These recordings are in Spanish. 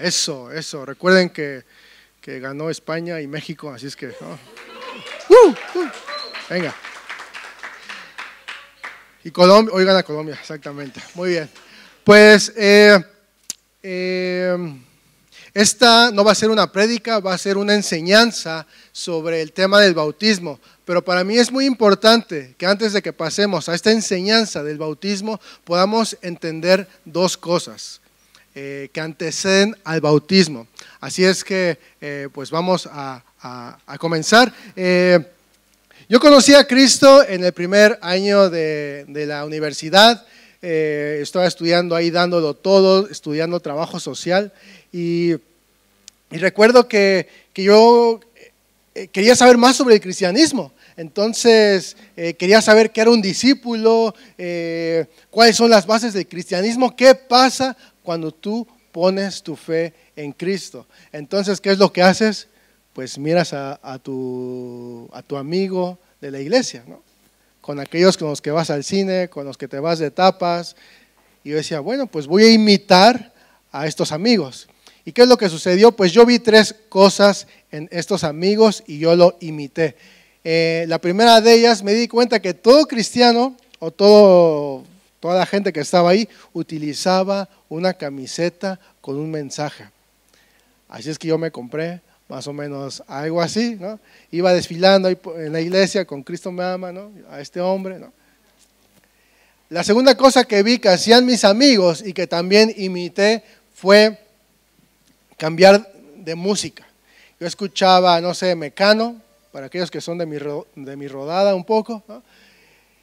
Eso, eso. Recuerden que, ganó España y México, así es que... ¡Uh! ¡Uh! venga. Y Colombia, oigan a Colombia, exactamente. Muy bien. Pues eh, eh, esta no va a ser una prédica, va a ser una enseñanza sobre el tema del bautismo. Pero para mí es muy importante que antes de que pasemos a esta enseñanza del bautismo podamos entender dos cosas eh, que anteceden al bautismo. Así es que pues vamos a, comenzar. Yo conocí a Cristo en el primer año de, la universidad. Eh, estaba estudiando ahí dándolo todo, estudiando trabajo social. Y, recuerdo que, yo eh, quería saber más sobre el cristianismo. Entonces eh, quería saber qué era un discípulo, cuáles son las bases del cristianismo, qué pasa cuando tú pones tu fe en Cristo. Entonces, ¿qué es lo que haces? pues miras a, tu, amigo de la iglesia, ¿no? con aquellos con los que vas al cine, con los que te vas de tapas. Y yo decía, bueno, pues voy a imitar a estos amigos. ¿Y qué es lo que sucedió? Pues yo vi tres cosas en estos amigos y yo lo imité. Eh, la primera de ellas me di cuenta que todo cristiano o todo, toda la gente que estaba ahí utilizaba una camiseta con un mensaje. Así es que yo me compré más o menos algo así, ¿no? Iba desfilando en la iglesia con Cristo me ama, ¿no? A este hombre, ¿no? La segunda cosa que vi que hacían mis amigos y que también imité fue cambiar de música. Yo escuchaba, no sé, Mecano, para aquellos que son de mi, de mi rodada un poco, ¿no?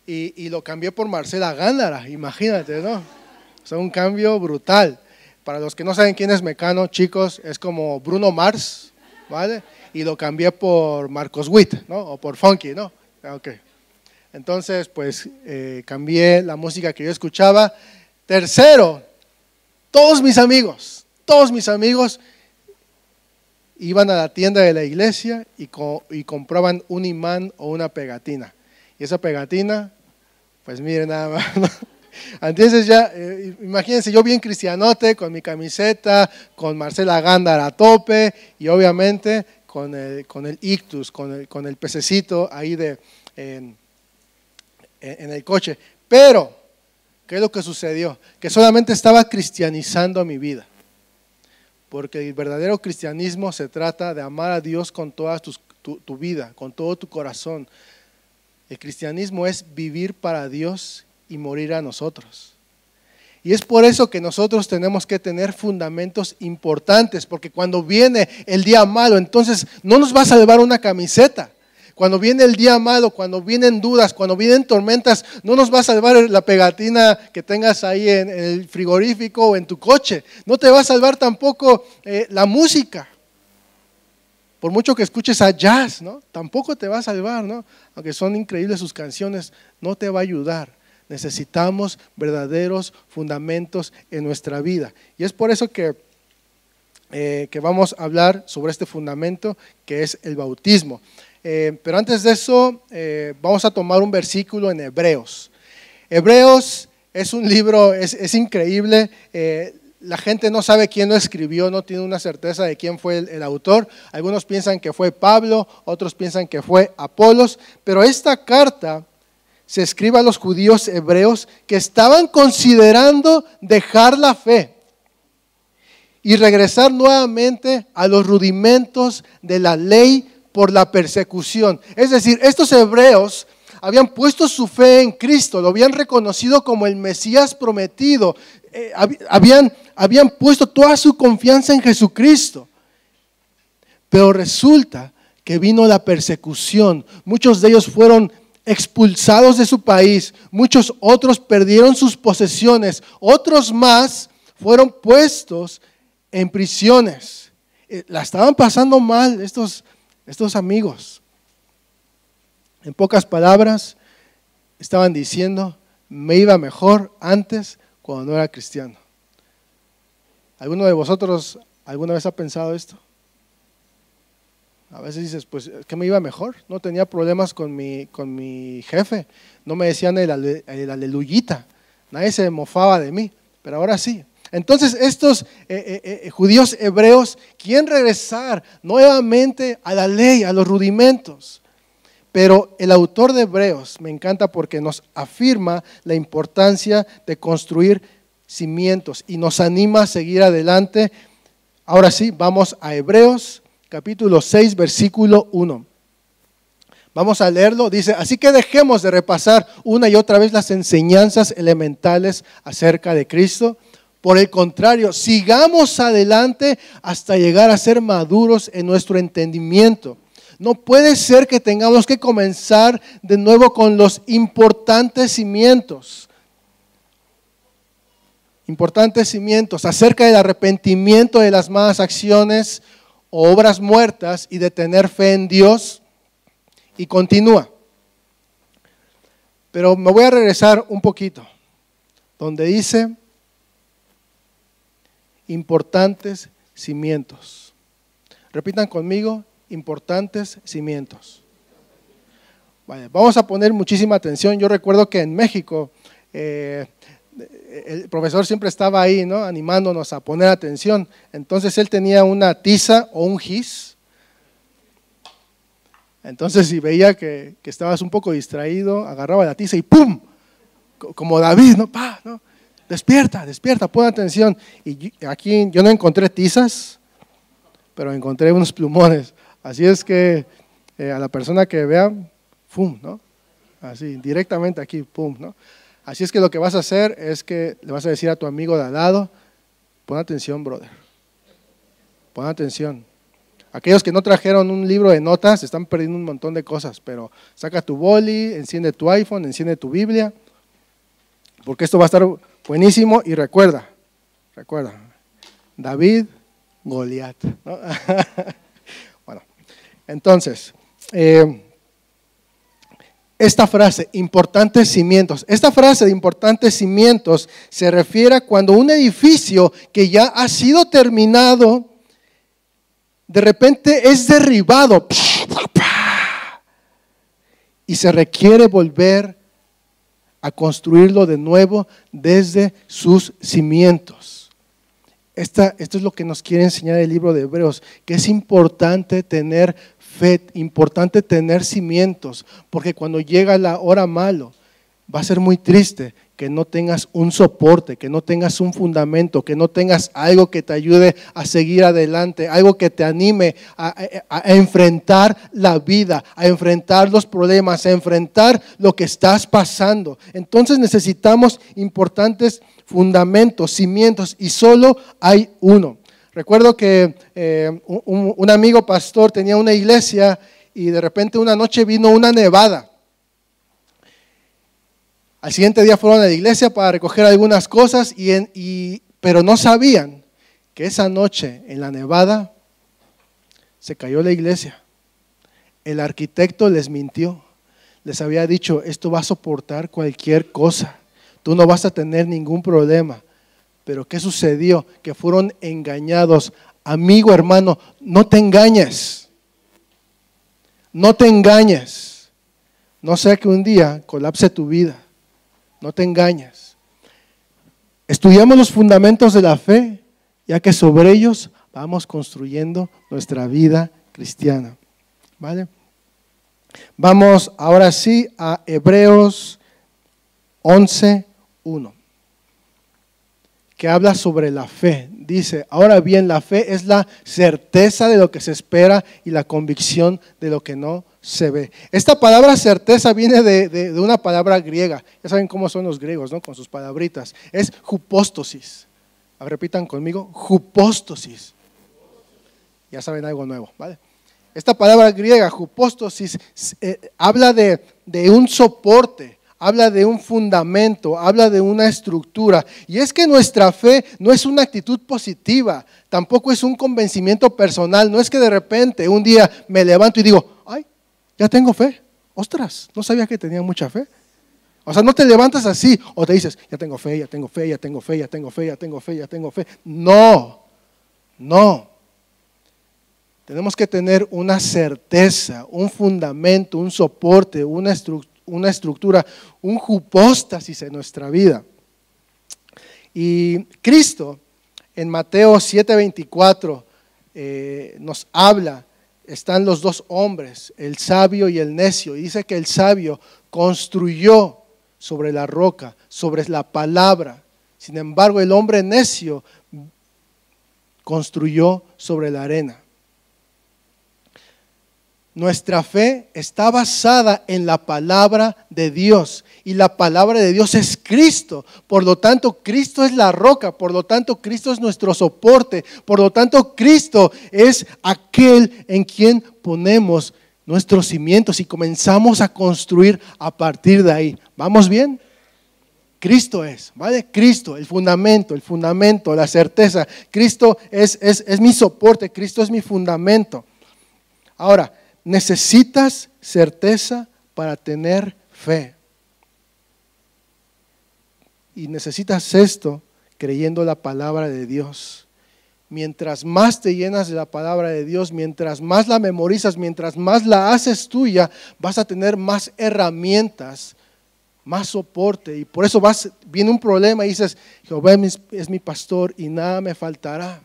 Y, lo cambié por Marcela Gándara, imagínate, ¿no? O sea, un cambio brutal. Para los que no saben quién es Mecano, chicos, es como Bruno Mars, ¿vale? Y lo cambié por Marcos Witt, ¿no? O por Funky, ¿no? Ah, ok. Entonces, pues eh, cambié la música que yo escuchaba. Tercero, todos mis amigos, todos mis amigos iban a la tienda de la iglesia y, y compraban un imán o una pegatina. Y esa pegatina, pues miren nada más, entonces ya, eh, imagínense, yo bien cristianote, con mi camiseta, con Marcela Gándara a tope y obviamente con el, con el ictus, con el, con el pececito ahí de, en, el coche. Pero, ¿qué es lo que sucedió? Que solamente estaba cristianizando mi vida. Porque el verdadero cristianismo se trata de amar a Dios con toda tu, tu vida, con todo tu corazón. El cristianismo es vivir para Dios y morir a nosotros. Y es por eso que nosotros tenemos que tener fundamentos importantes, porque cuando viene el día malo, entonces no nos va a salvar una camiseta. Cuando viene el día malo, cuando vienen dudas, cuando vienen tormentas, no nos va a salvar la pegatina que tengas ahí en, el frigorífico o en tu coche. No te va a salvar tampoco eh, la música. Por mucho que escuches a jazz, ¿no? Tampoco te va a salvar, ¿no? Aunque son increíbles sus canciones, no te va a ayudar. Necesitamos verdaderos fundamentos en nuestra vida. Y es por eso que, eh, que vamos a hablar sobre este fundamento que es el bautismo. Eh, pero antes de eso, eh, vamos a tomar un versículo en Hebreos. Hebreos es un libro, es, increíble. La gente no sabe quién lo escribió, no tiene una certeza de quién fue el, autor. Algunos piensan que fue Pablo, otros piensan que fue Apolos, pero esta carta se escribe a los judíos hebreos que estaban considerando dejar la fe y regresar nuevamente a los rudimentos de la ley por la persecución. Es decir, estos hebreos habían puesto su fe en Cristo, lo habían reconocido como el Mesías prometido, eh, habían, habían puesto toda su confianza en Jesucristo. Pero resulta que vino la persecución, muchos de ellos fueron expulsados de su país, muchos otros perdieron sus posesiones, otros más fueron puestos en prisiones. Eh, la estaban pasando mal estos, estos amigos. En pocas palabras, estaban diciendo, me iba mejor antes cuando no era cristiano. ¿Alguno de vosotros alguna vez ha pensado esto? A veces dices, pues que me iba mejor, no tenía problemas con mi, con mi jefe, no me decían el, el aleluyita, nadie se mofaba de mí, pero ahora sí. Entonces estos eh, eh, eh, judíos hebreos quieren regresar nuevamente a la ley, a los rudimentos. Pero el autor de Hebreos me encanta porque nos afirma la importancia de construir cimientos y nos anima a seguir adelante. Ahora sí, vamos a Hebreos capítulo 6, versículo 1. Vamos a leerlo. Dice, así que dejemos de repasar una y otra vez las enseñanzas elementales acerca de Cristo por el contrario, sigamos adelante hasta llegar a ser maduros en nuestro entendimiento. No puede ser que tengamos que comenzar de nuevo con los importantes cimientos. Importantes cimientos acerca del arrepentimiento de las malas acciones o obras muertas y de tener fe en Dios. Y continúa. Pero me voy a regresar un poquito, donde dice, importantes cimientos. Repitan conmigo, importantes cimientos. vamos a poner muchísima atención. Yo recuerdo que en México eh, el profesor siempre estaba ahí, ¿no? Animándonos a poner atención. Entonces él tenía una tiza o un gis. Entonces si veía que, que estabas un poco distraído, agarraba la tiza y ¡pum! Como David, ¿no? ¡Pah! ¿no? despierta, despierta, pon atención. Y aquí yo no encontré tizas, pero encontré unos plumones. Así es que eh, a la persona que vea, ¡pum! ¿no? Así, directamente aquí, ¡pum! ¿no? Así es que lo que vas a hacer es que le vas a decir a tu amigo de al lado, pon atención, brother. Pon atención. Aquellos que no trajeron un libro de notas están perdiendo un montón de cosas, pero saca tu boli, enciende tu iPhone, enciende tu Biblia, porque esto va a estar Buenísimo y recuerda, recuerda, David, Goliat. bueno, entonces, eh, esta frase, importantes cimientos, esta frase de importantes cimientos se refiere a cuando un edificio que ya ha sido terminado, de repente es derribado y se requiere volver a construirlo de nuevo desde sus cimientos. Esta, esto es lo que nos quiere enseñar el libro de Hebreos, que es importante tener fe, importante tener cimientos, porque cuando llega la hora malo, va a ser muy triste que no tengas un soporte, que no tengas un fundamento, que no tengas algo que te ayude a seguir adelante, algo que te anime a, enfrentar la vida, a enfrentar los problemas, a enfrentar lo que estás pasando. Entonces necesitamos importantes fundamentos, cimientos, y solo hay uno. Recuerdo que eh, un amigo pastor tenía una iglesia y de repente una noche vino una nevada. Al siguiente día fueron a la iglesia para recoger algunas cosas, y, pero no sabían que esa noche en la nevada se cayó la iglesia. El arquitecto les mintió. Les había dicho, esto va a soportar cualquier cosa. Tú no vas a tener ningún problema. Pero ¿qué sucedió? Que fueron engañados. Amigo, hermano, no te engañes. No te engañes. No sea que un día colapse tu vida no te engañas. Estudiamos los fundamentos de la fe, ya que sobre ellos vamos construyendo nuestra vida cristiana. ¿Vale? Vamos ahora sí a Hebreos 11, 1, que habla sobre la fe. Dice, ahora bien, la fe es la certeza de lo que se espera y la convicción de lo que no se ve. Esta palabra certeza viene de, una palabra griega. Ya saben cómo son los griegos, ¿no? Con sus palabritas. Es jupóstosis. repitan conmigo, jupóstosis. Ya saben algo nuevo, ¿vale? Esta palabra griega, jupóstosis, eh, habla de, de un soporte, habla de un fundamento, habla de una estructura. Y es que nuestra fe no es una actitud positiva, tampoco es un convencimiento personal, no es que de repente un día me levanto y digo, ya tengo fe. Ostras, no sabía que tenía mucha fe. O sea, no te levantas así o te dices, ya tengo fe, ya tengo fe, ya tengo fe, ya tengo fe, ya tengo fe, ya tengo fe. No, no. Tenemos que tener una certeza, un fundamento, un soporte, una, estructura, un jupóstasis en nuestra vida. Y Cristo en Mateo 7:24 eh, nos habla, están los dos hombres, el sabio y el necio, y dice que el sabio construyó sobre la roca, sobre la palabra. Sin embargo, el hombre necio construyó sobre la arena. Nuestra fe está basada en la palabra de Dios y la palabra de Dios es Cristo. Por lo tanto, Cristo es la roca, por lo tanto, Cristo es nuestro soporte, por lo tanto, Cristo es aquel en quien ponemos nuestros cimientos y comenzamos a construir a partir de ahí. ¿Vamos bien? Cristo es, ¿vale? Cristo, el fundamento, el fundamento, la certeza. Cristo es, es, es mi soporte, Cristo es mi fundamento. Ahora, necesitas certeza para tener fe. Y necesitas esto creyendo la palabra de Dios. Mientras más te llenas de la palabra de Dios, mientras más la memorizas, mientras más la haces tuya, vas a tener más herramientas, más soporte. Y por eso vas, viene un problema y dices, Jehová es mi pastor y nada me faltará.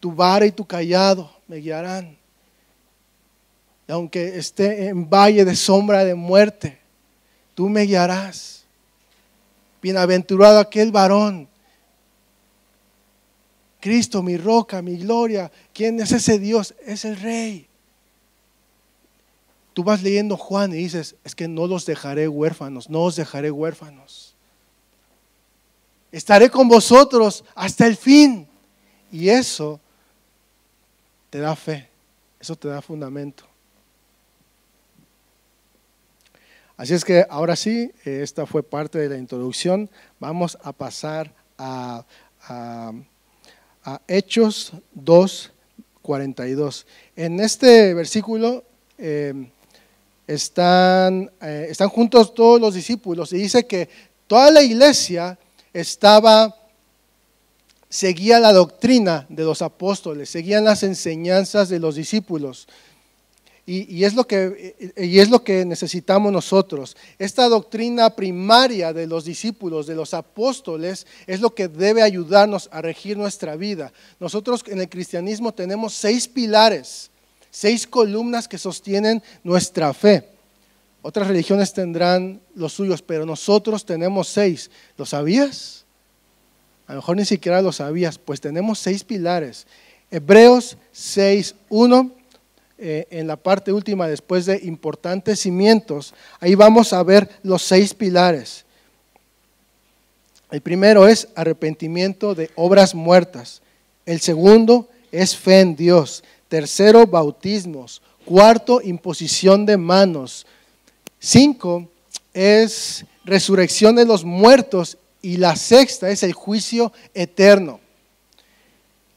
Tu vara y tu callado me guiarán aunque esté en valle de sombra de muerte, tú me guiarás. Bienaventurado aquel varón. Cristo, mi roca, mi gloria. ¿Quién es ese Dios? Es el Rey. Tú vas leyendo Juan y dices, es que no los dejaré huérfanos, no os dejaré huérfanos. Estaré con vosotros hasta el fin. Y eso te da fe, eso te da fundamento. Así es que ahora sí, esta fue parte de la introducción. Vamos a pasar a, Hechos 2, 42. En este versículo eh, están, eh, están juntos todos los discípulos y dice que toda la iglesia estaba seguía la doctrina de los apóstoles, seguían las enseñanzas de los discípulos. Y, es lo que, y es lo que necesitamos nosotros. Esta doctrina primaria de los discípulos, de los apóstoles, es lo que debe ayudarnos a regir nuestra vida. Nosotros en el cristianismo tenemos seis pilares, seis columnas que sostienen nuestra fe. Otras religiones tendrán los suyos, pero nosotros tenemos seis. ¿Lo sabías? A lo mejor ni siquiera lo sabías, pues tenemos seis pilares. Hebreos 6, 1 eh, en la parte última, después de importantes cimientos, ahí vamos a ver los seis pilares. El primero es arrepentimiento de obras muertas. El segundo es fe en Dios. Tercero, bautismos. Cuarto, imposición de manos. Cinco es resurrección de los muertos. Y la sexta es el juicio eterno.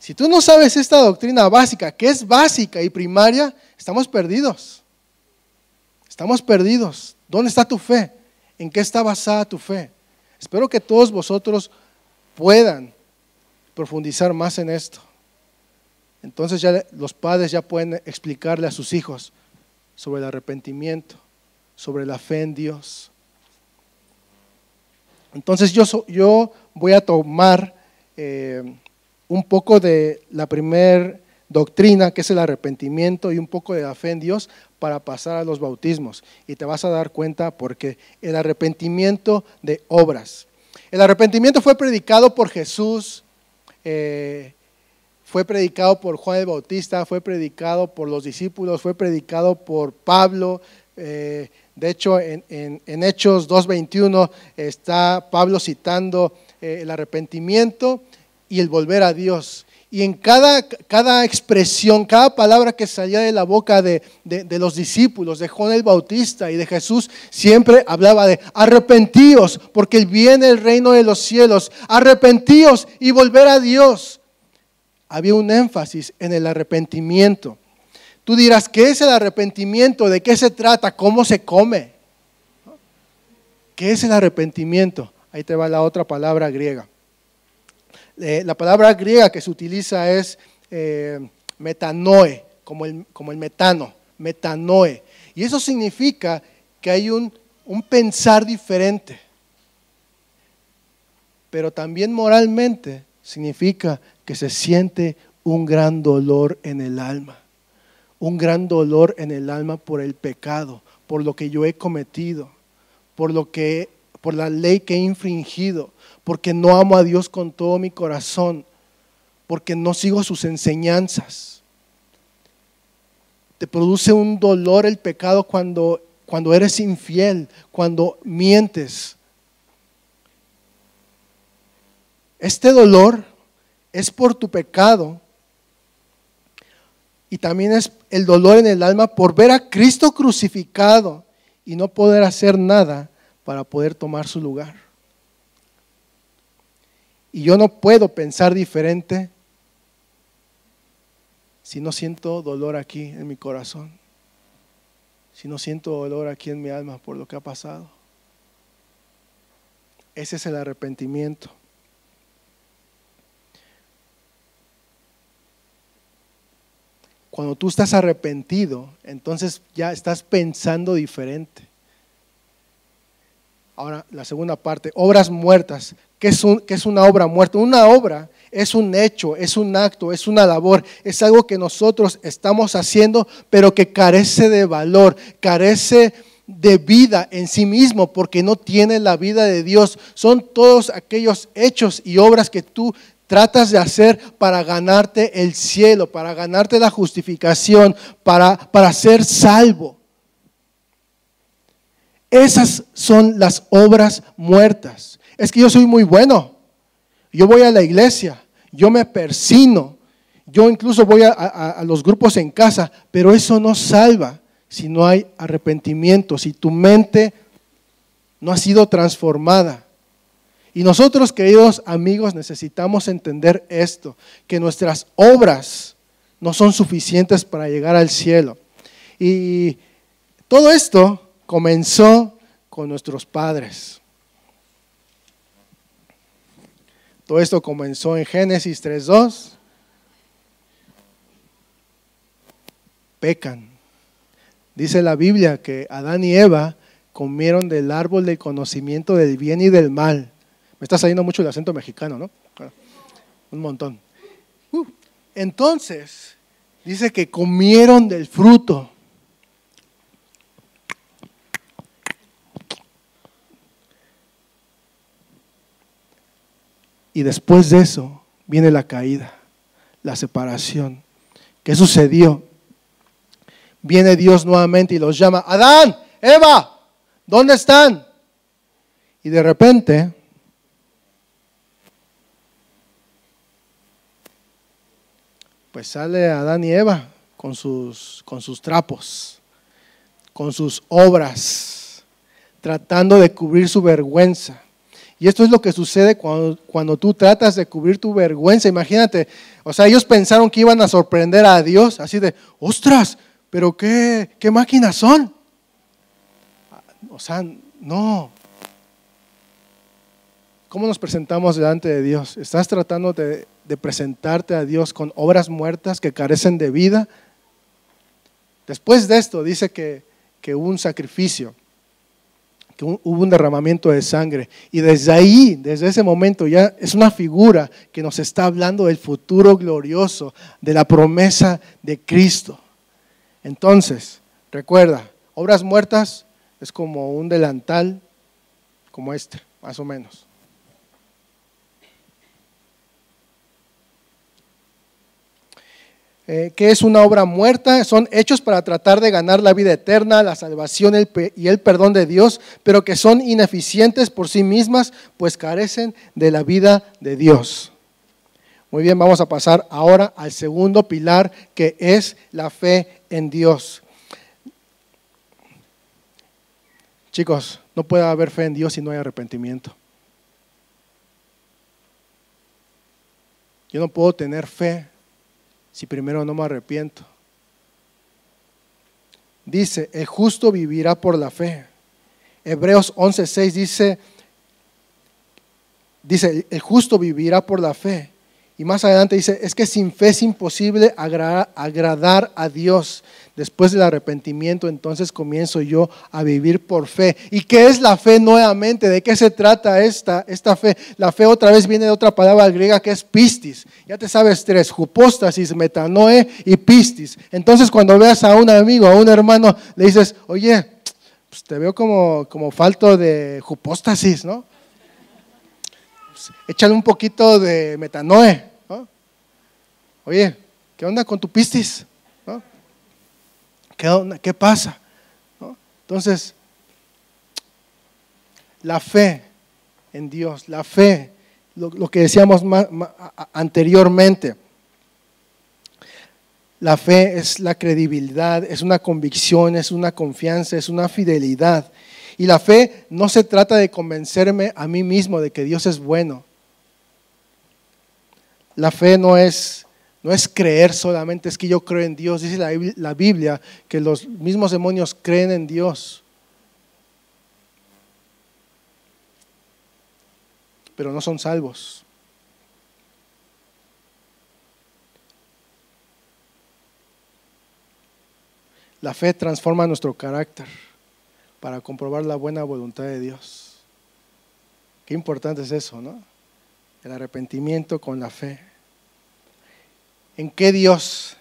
Si tú no sabes esta doctrina básica, que es básica y primaria, estamos perdidos. Estamos perdidos. ¿Dónde está tu fe? ¿En qué está basada tu fe? Espero que todos vosotros puedan profundizar más en esto. Entonces ya los padres ya pueden explicarle a sus hijos sobre el arrepentimiento, sobre la fe en Dios. Entonces yo, yo voy a tomar eh, un poco de la primer doctrina, que es el arrepentimiento, y un poco de la fe en Dios para pasar a los bautismos. Y te vas a dar cuenta porque el arrepentimiento de obras. El arrepentimiento fue predicado por Jesús, eh, fue predicado por Juan el Bautista, fue predicado por los discípulos, fue predicado por Pablo. Eh, de hecho, en, Hechos 2.21 está Pablo citando eh, el arrepentimiento y el volver a Dios. Y en cada, cada expresión, cada palabra que salía de la boca de, los discípulos, de Juan el Bautista y de Jesús, siempre hablaba de arrepentíos, porque viene el reino de los cielos, arrepentíos y volver a Dios. Había un énfasis en el arrepentimiento. Tú dirás, ¿qué es el arrepentimiento? ¿De qué se trata? ¿Cómo se come? ¿Qué es el arrepentimiento? Ahí te va la otra palabra griega. Eh, la palabra griega que se utiliza es eh, metanoe, como el, metano, metanoe. Y eso significa que hay un, un pensar diferente. pero también moralmente significa que se siente un gran dolor en el alma, un gran dolor en el alma por el pecado, por lo que yo he cometido, por lo que por la ley que he infringido, porque no amo a Dios con todo mi corazón, porque no sigo sus enseñanzas. Te produce un dolor el pecado cuando, cuando eres infiel, cuando mientes. Este dolor es por tu pecado y también es el dolor en el alma por ver a Cristo crucificado y no poder hacer nada para poder tomar su lugar. Y yo no puedo pensar diferente si no siento dolor aquí en mi corazón, si no siento dolor aquí en mi alma por lo que ha pasado. Ese es el arrepentimiento. Cuando tú estás arrepentido, entonces ya estás pensando diferente. Ahora, la segunda parte, obras muertas. ¿Qué es, es una obra muerta? Una obra es un hecho, es un acto, es una labor, es algo que nosotros estamos haciendo, pero que carece de valor, carece de vida en sí mismo, porque no tiene la vida de Dios. Son todos aquellos hechos y obras que tú tratas de hacer para ganarte el cielo, para ganarte la justificación, para, para ser salvo. Esas son las obras muertas. Es que yo soy muy bueno. Yo voy a la iglesia, yo me persino, yo incluso voy a, los grupos en casa, pero eso no salva si no hay arrepentimiento, si tu mente no ha sido transformada. Y nosotros, queridos amigos, necesitamos entender esto, que nuestras obras no son suficientes para llegar al cielo. Y todo esto comenzó con nuestros padres. Todo esto comenzó en Génesis 3.2. Pecan. Dice la Biblia que Adán y Eva comieron del árbol del conocimiento del bien y del mal. Me está saliendo mucho el acento mexicano, ¿no? Un montón. Uh, entonces, dice que comieron del fruto. Y después de eso viene la caída, la separación. ¿Qué sucedió? Viene Dios nuevamente y los llama, Adán, Eva, ¿dónde están? Y de repente pues sale Adán y Eva con sus, con sus trapos, con sus obras, tratando de cubrir su vergüenza. Y esto es lo que sucede cuando, cuando tú tratas de cubrir tu vergüenza. Imagínate, o sea, ellos pensaron que iban a sorprender a Dios, así de, ostras, pero qué, qué máquinas son. O sea, no, ¿Cómo nos presentamos delante de Dios? ¿Estás tratando de, presentarte a Dios con obras muertas que carecen de vida? Después de esto dice que, hubo un sacrificio, hubo un derramamiento de sangre. Y desde ahí, desde ese momento, ya es una figura que nos está hablando del futuro glorioso, de la promesa de Cristo. Entonces, recuerda, obras muertas es como un delantal como este, más o menos. Eh, que es una obra muerta, son hechos para tratar de ganar la vida eterna, la salvación y el perdón de Dios, pero que son ineficientes por sí mismas, pues carecen de la vida de Dios. Muy bien, vamos a pasar ahora al segundo pilar, que es la fe en Dios. Chicos, no puede haber fe en Dios si no hay arrepentimiento. Yo no puedo tener fe si primero no me arrepiento. Dice, el justo vivirá por la fe. Hebreos 11:6 dice, dice, el justo vivirá por la fe. Y más adelante dice, es que sin fe es imposible agradar a Dios. Después del arrepentimiento, entonces comienzo yo a vivir por fe. ¿Y qué es la fe nuevamente? ¿De qué se trata esta, esta fe? La fe otra vez viene de otra palabra griega que es pistis. Ya te sabes tres, Jupóstasis, metanoe y pistis. Entonces cuando veas a un amigo, a un hermano, le dices, oye, pues te veo como, como falto de jupóstasis, ¿no? Pues, échale un poquito de metanoe, ¿no? Oye, ¿qué onda con tu pistis? ¿Qué, pasa? Entonces, la fe en Dios, la fe, lo, que decíamos anteriormente, la fe es la credibilidad, es una convicción, es una confianza, es una fidelidad. Y la fe no se trata de convencerme a mí mismo de que Dios es bueno. La fe no es no es creer solamente, es que yo creo en Dios. Dice la Biblia que los mismos demonios creen en Dios. Pero no son salvos. La fe transforma nuestro carácter para comprobar la buena voluntad de Dios. Qué importante es eso, ¿no? El arrepentimiento con la fe en qué Dios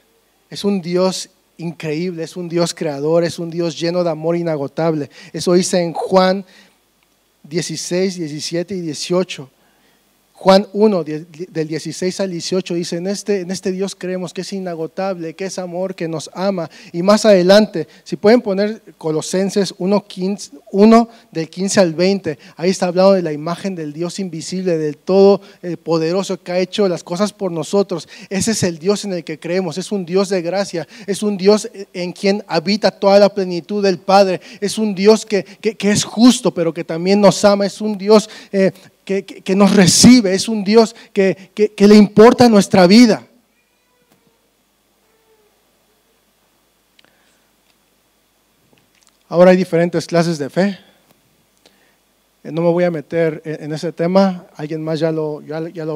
es un Dios increíble, es un Dios creador, es un Dios lleno de amor inagotable. Eso dice en Juan 16, 17 y 18. Juan 1, del 16 al 18, dice, en este, en este Dios creemos que es inagotable, que es amor, que nos ama. Y más adelante, si pueden poner Colosenses 1, 1 del 15 al 20, ahí está hablando de la imagen del Dios invisible, del todo poderoso que ha hecho las cosas por nosotros. Ese es el Dios en el que creemos, es un Dios de gracia, es un Dios en quien habita toda la plenitud del Padre, es un Dios que, es justo, pero que también nos ama, es un Dios eh, que, nos recibe, es un Dios que, le importa nuestra vida. Ahora hay diferentes clases de fe. Eh, no me voy a meter en ese tema, alguien más ya lo,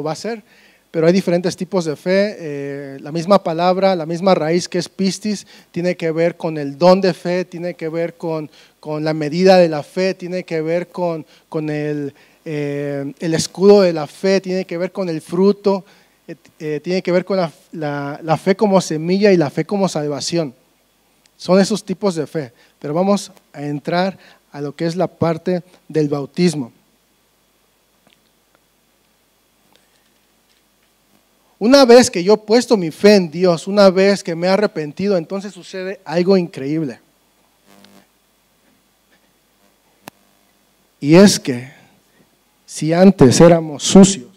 va a hacer, pero hay diferentes tipos de fe. Eh, la misma palabra, la misma raíz que es pistis, tiene que ver con el don de fe, tiene que ver con, la medida de la fe, tiene que ver con el, eh, el escudo de la fe, tiene que ver con el fruto, eh, tiene que ver con la, fe como semilla y la fe como salvación. Son esos tipos de fe. Pero vamos a entrar a lo que es la parte del bautismo. Una vez que yo he puesto mi fe en Dios, una vez que me he arrepentido, entonces sucede algo increíble. Y es que si antes éramos sucios?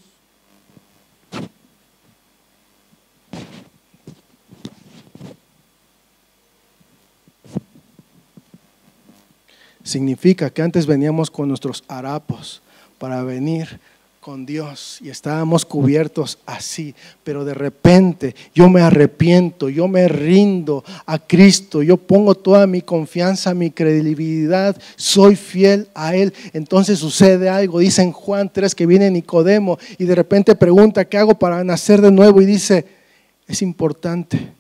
Significa que antes veníamos con nuestros harapos para venir con Dios y estábamos cubiertos así, pero de repente yo me arrepiento, yo me rindo a Cristo, yo pongo toda mi confianza, mi credibilidad, soy fiel a Él. Entonces sucede algo, dice en Juan 3 que viene Nicodemo y de repente pregunta, ¿qué hago para nacer de nuevo? Y dice, es importante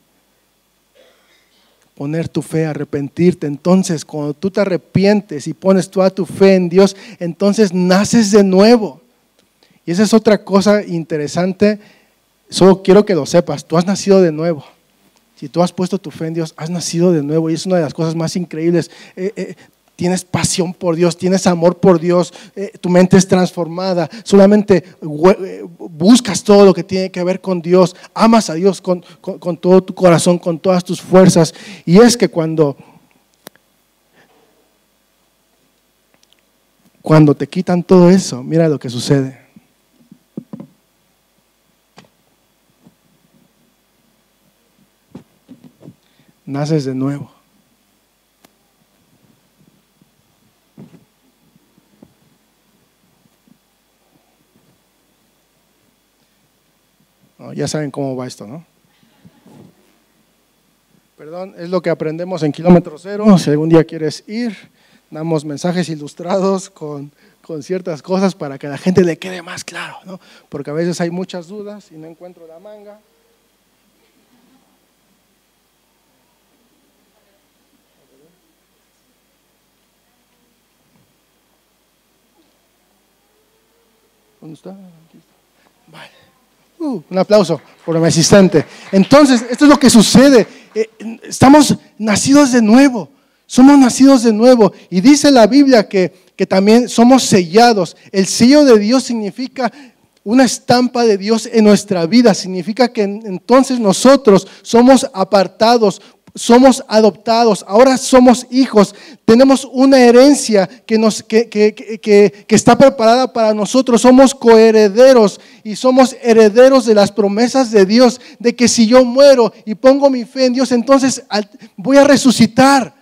poner tu fe, arrepentirte. Entonces, cuando tú te arrepientes y pones toda tu fe en Dios, entonces naces de nuevo. Y esa es otra cosa interesante. Solo quiero que lo sepas. Tú has nacido de nuevo. Si tú has puesto tu fe en Dios, has nacido de nuevo. Y es una de las cosas más increíbles. Eh, eh, tienes pasión por Dios, tienes amor por Dios, eh, tu mente es transformada, solamente buscas todo lo que tiene que ver con Dios, amas a Dios con, con, todo tu corazón, con todas tus fuerzas. Y es que cuando, cuando te quitan todo eso, mira lo que sucede. Naces de nuevo. ya saben cómo va esto, ¿no? Perdón, es lo que aprendemos en kilómetro cero. Si algún día quieres ir, damos mensajes ilustrados con, con ciertas cosas para que a la gente le quede más claro, ¿no? Porque a veces hay muchas dudas y no encuentro la manga. Uh, un aplauso por mi asistente. Entonces, esto es lo que sucede. Eh, estamos nacidos de nuevo. Somos nacidos de nuevo. Y dice la Biblia que, que también somos sellados. El sello de Dios significa una estampa de Dios en nuestra vida. Significa que entonces nosotros somos apartados somos adoptados, ahora somos hijos, tenemos una herencia que, nos, que, que, que, está preparada para nosotros, somos coherederos y somos herederos de las promesas de Dios, de que si yo muero y pongo mi fe en Dios, entonces voy a resucitar.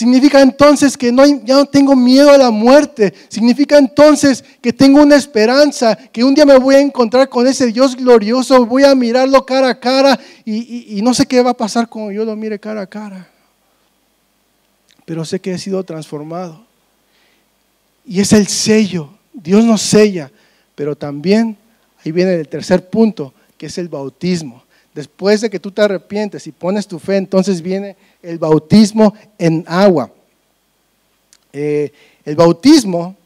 Significa entonces que no, ya no tengo miedo a la muerte. Significa entonces que tengo una esperanza, que un día me voy a encontrar con ese Dios glorioso, voy a mirarlo cara a cara y, y no sé qué va a pasar cuando yo lo mire cara a cara. Pero sé que he sido transformado. Y es el sello. Dios nos sella. Pero también, ahí viene el tercer punto, que es el bautismo. Después de que tú te arrepientes y pones tu fe, entonces viene el bautismo en agua. Eh, el bautismo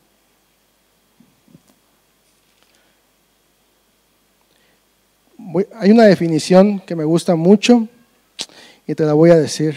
hay una definición que me gusta mucho y te la voy a decir.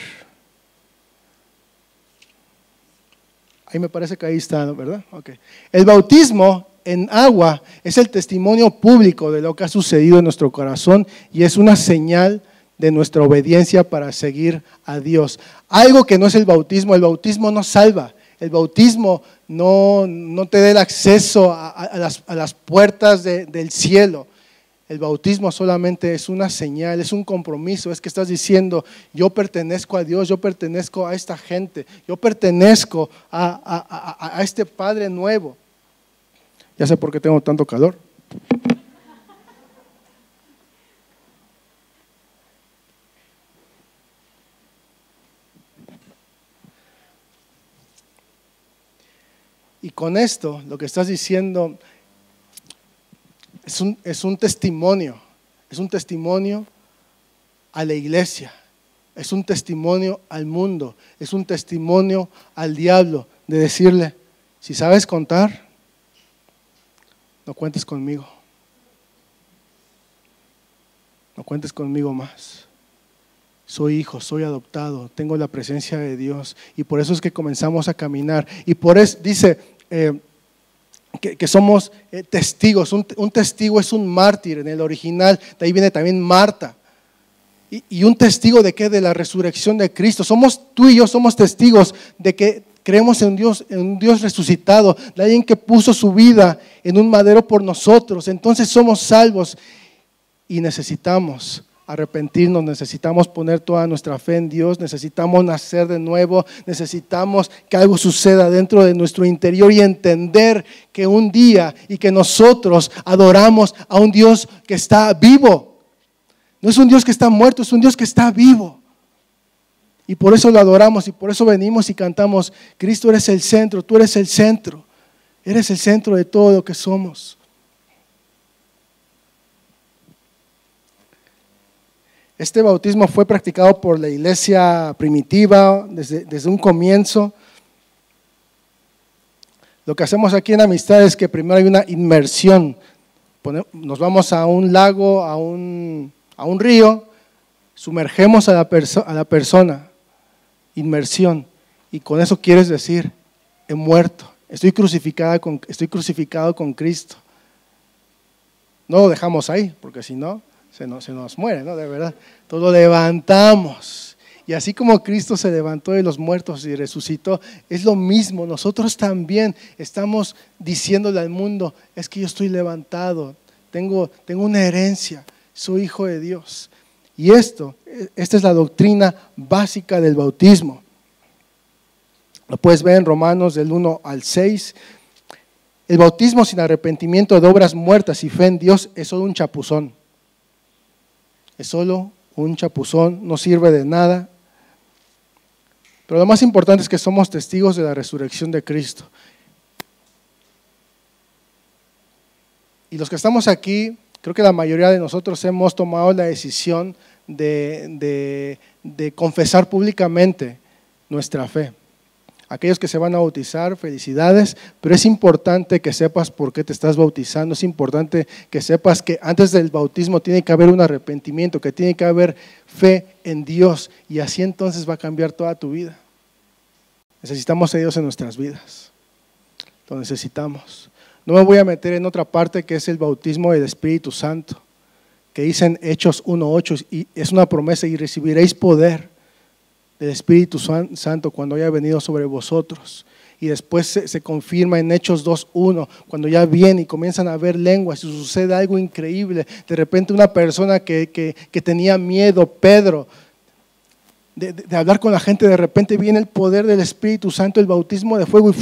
Ahí me parece que ahí está, ¿verdad? Okay. El bautismo en agua es el testimonio público de lo que ha sucedido en nuestro corazón y es una señal de nuestra obediencia para seguir a Dios. Algo que no es el bautismo, el bautismo no salva, el bautismo no, no te da el acceso a, las, puertas del cielo. El bautismo solamente es una señal, es un compromiso, es que estás diciendo, yo pertenezco a Dios, yo pertenezco a esta gente, yo pertenezco a, a este Padre nuevo. Ya sé por qué tengo tanto calor. Y con esto, lo que estás diciendo es un, es un testimonio, es un testimonio a la iglesia, es un testimonio al mundo, es un testimonio al diablo de decirle, si sabes contar, no cuentes conmigo. No cuentes conmigo más. Soy hijo, soy adoptado, tengo la presencia de Dios. Y por eso es que comenzamos a caminar. Y por eso dice eh, que, somos eh, testigos. Un, testigo es un mártir en el original. De ahí viene también Marta. Y, y un testigo de qué? De la resurrección de Cristo. Somos tú y yo somos testigos de que Creemos en Dios, en un Dios resucitado, de alguien que puso su vida en un madero por nosotros. Entonces somos salvos y necesitamos arrepentirnos, necesitamos poner toda nuestra fe en Dios, necesitamos nacer de nuevo, necesitamos que algo suceda dentro de nuestro interior y entender que un día y que nosotros adoramos a un Dios que está vivo. No es un Dios que está muerto, es un Dios que está vivo. Y por eso lo adoramos y por eso venimos y cantamos, Cristo eres el centro, tú eres el centro, eres el centro de todo lo que somos. Este bautismo fue practicado por la iglesia primitiva desde, desde un comienzo. Lo que hacemos aquí en Amistad es que primero hay una inmersión. Nos vamos a un lago, a un, a un río, sumergemos a la, a la persona inmersión. Y con eso quieres decir, he muerto, estoy, crucificada con, estoy crucificado con Cristo. No lo dejamos ahí, porque si no, se nos, muere, ¿no? De verdad. Todo lo levantamos. Y así como Cristo se levantó de los muertos y resucitó, es lo mismo. Nosotros también estamos diciéndole al mundo, es que yo estoy levantado, tengo, tengo una herencia, soy hijo de Dios. Y esto, esta es la doctrina básica del bautismo. Lo puedes ver en Romanos del 1 al 6. El bautismo sin arrepentimiento de obras muertas y fe en Dios es solo un chapuzón. Es solo un chapuzón, no sirve de nada. Pero lo más importante es que somos testigos de la resurrección de Cristo. Y los que estamos aquí creo que la mayoría de nosotros hemos tomado la decisión de, confesar públicamente nuestra fe. Aquellos que se van a bautizar, felicidades, pero es importante que sepas por qué te estás bautizando, es importante que sepas que antes del bautismo tiene que haber un arrepentimiento, que tiene que haber fe en Dios y así entonces va a cambiar toda tu vida. Necesitamos a Dios en nuestras vidas, lo necesitamos. No me voy a meter en otra parte que es el bautismo del Espíritu Santo, que dicen Hechos 1.8 y es una promesa y recibiréis poder del Espíritu Santo cuando haya venido sobre vosotros. Y después se, confirma en Hechos 2.1, cuando ya viene y comienzan a ver lenguas y sucede algo increíble. De repente una persona que, tenía miedo, Pedro, de, hablar con la gente, de repente viene el poder del Espíritu Santo, el bautismo de fuego y,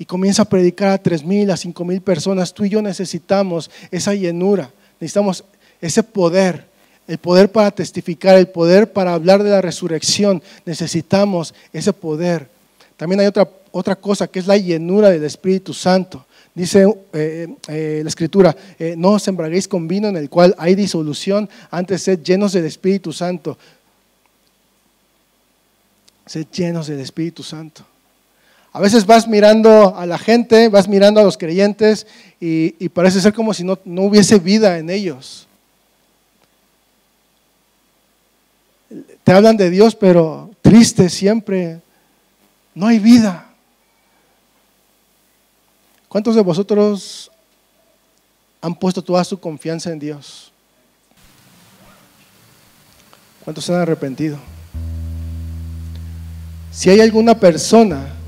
y comienza a predicar a tres mil, a cinco mil personas. Tú y yo necesitamos esa llenura, necesitamos ese poder el poder para testificar, el poder para hablar de la resurrección. Necesitamos ese poder. También hay otra, otra cosa que es la llenura del Espíritu Santo. Dice eh, eh, la Escritura, eh, no os embraguéis con vino en el cual hay disolución, antes sed llenos del Espíritu Santo. Sed llenos del Espíritu Santo. A veces vas mirando a la gente, vas mirando a los creyentes y, parece ser como si no, no hubiese vida en ellos. te hablan de Dios, pero triste siempre. No hay vida. ¿Cuántos de vosotros han puesto toda su confianza en Dios? ¿Cuántos se han arrepentido? Si hay alguna persona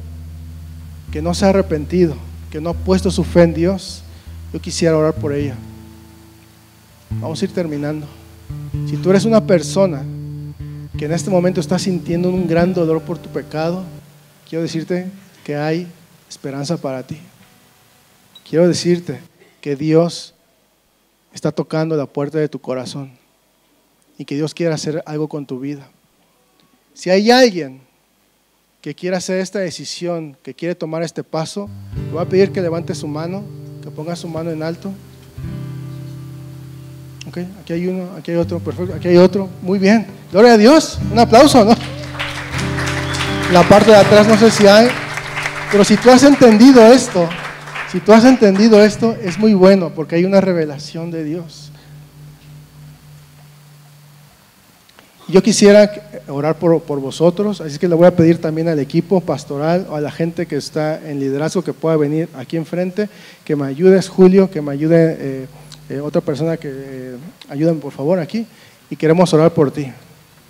que no se ha arrepentido, que no ha puesto su fe en Dios, yo quisiera orar por ella. Vamos a ir terminando. Si tú eres una persona que en este momento estás sintiendo un gran dolor por tu pecado, quiero decirte que hay esperanza para ti. Quiero decirte que Dios está tocando la puerta de tu corazón y que Dios quiere hacer algo con tu vida. Si hay alguien que quiere hacer esta decisión, que quiere tomar este paso, le voy a pedir que levante su mano, que ponga su mano en alto. aquí hay uno, aquí hay otro, perfecto, aquí hay otro, muy bien. Gloria a Dios, un aplauso, ¿no? La parte de atrás no sé si hay, pero si tú has entendido esto, si tú has entendido esto, es muy bueno porque hay una revelación de Dios. Yo quisiera orar por, por, vosotros, así que le voy a pedir también al equipo pastoral o a la gente que está en liderazgo que pueda venir aquí enfrente, que me ayudes, Julio, que me ayude eh, eh, otra persona que eh, por favor aquí y queremos orar por ti.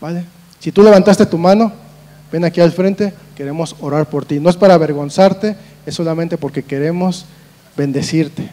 ¿Vale? Si tú levantaste tu mano, ven aquí al frente, queremos orar por ti. No es para avergonzarte, es solamente porque queremos bendecirte.